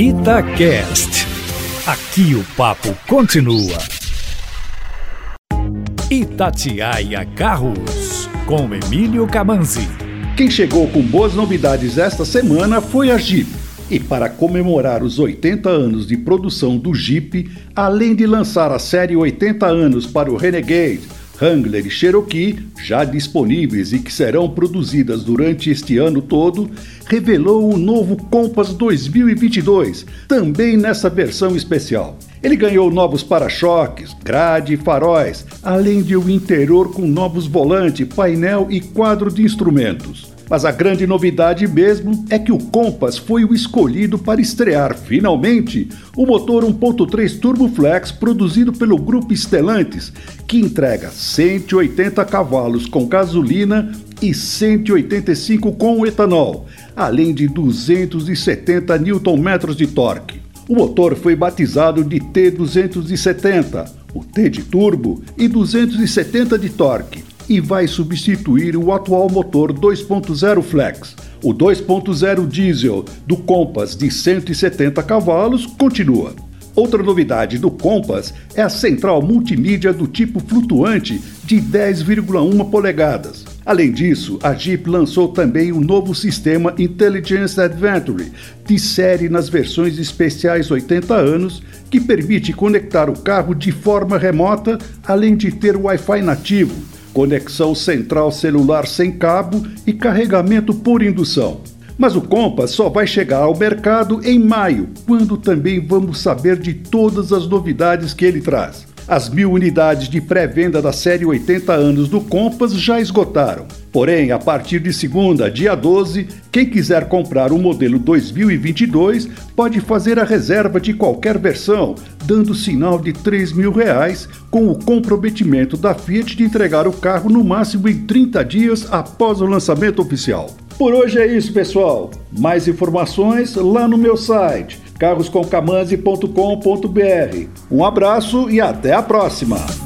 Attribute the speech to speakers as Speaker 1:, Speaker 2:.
Speaker 1: Itacast. Aqui o papo continua. Itatiaia Carros, com Emílio Camanzi.
Speaker 2: Quem chegou com boas novidades esta semana foi a Jeep. E para comemorar os 80 anos de produção do Jeep, além de lançar a série 80 anos para o Renegade, Wrangler e Cherokee, já disponíveis e que serão produzidas durante este ano todo, revelou o novo Compass 2022, também nessa versão especial. Ele ganhou novos para-choques, grade e faróis, além de um interior com novos volantes, painel e quadro de instrumentos. Mas a grande novidade mesmo é que o Compass foi o escolhido para estrear finalmente o motor 1.3 Turbo Flex produzido pelo grupo Stellantis, que entrega 180 cavalos com gasolina e 185 com etanol, além de 270 Nm de torque. O motor foi batizado de T270, o T de turbo e 270 de torque e vai substituir o atual motor 2.0 Flex. O 2.0 diesel do Compass de 170 cavalos continua. Outra novidade do Compass é a central multimídia do tipo flutuante de 10,1 polegadas. Além disso, a Jeep lançou também o novo sistema Intelligence Adventure, de série nas versões especiais 80 anos, que permite conectar o carro de forma remota, além de ter Wi-Fi nativo conexão central celular sem cabo e carregamento por indução. Mas o Compass só vai chegar ao mercado em maio, quando também vamos saber de todas as novidades que ele traz. As mil unidades de pré-venda da série 80 anos do Compass já esgotaram. Porém, a partir de segunda, dia 12, quem quiser comprar o modelo 2022 pode fazer a reserva de qualquer versão, dando sinal de 3 mil reais, com o comprometimento da Fiat de entregar o carro no máximo em 30 dias após o lançamento oficial. Por hoje é isso, pessoal. Mais informações lá no meu site carroscomcamanzi.com.br. Um abraço e até a próxima!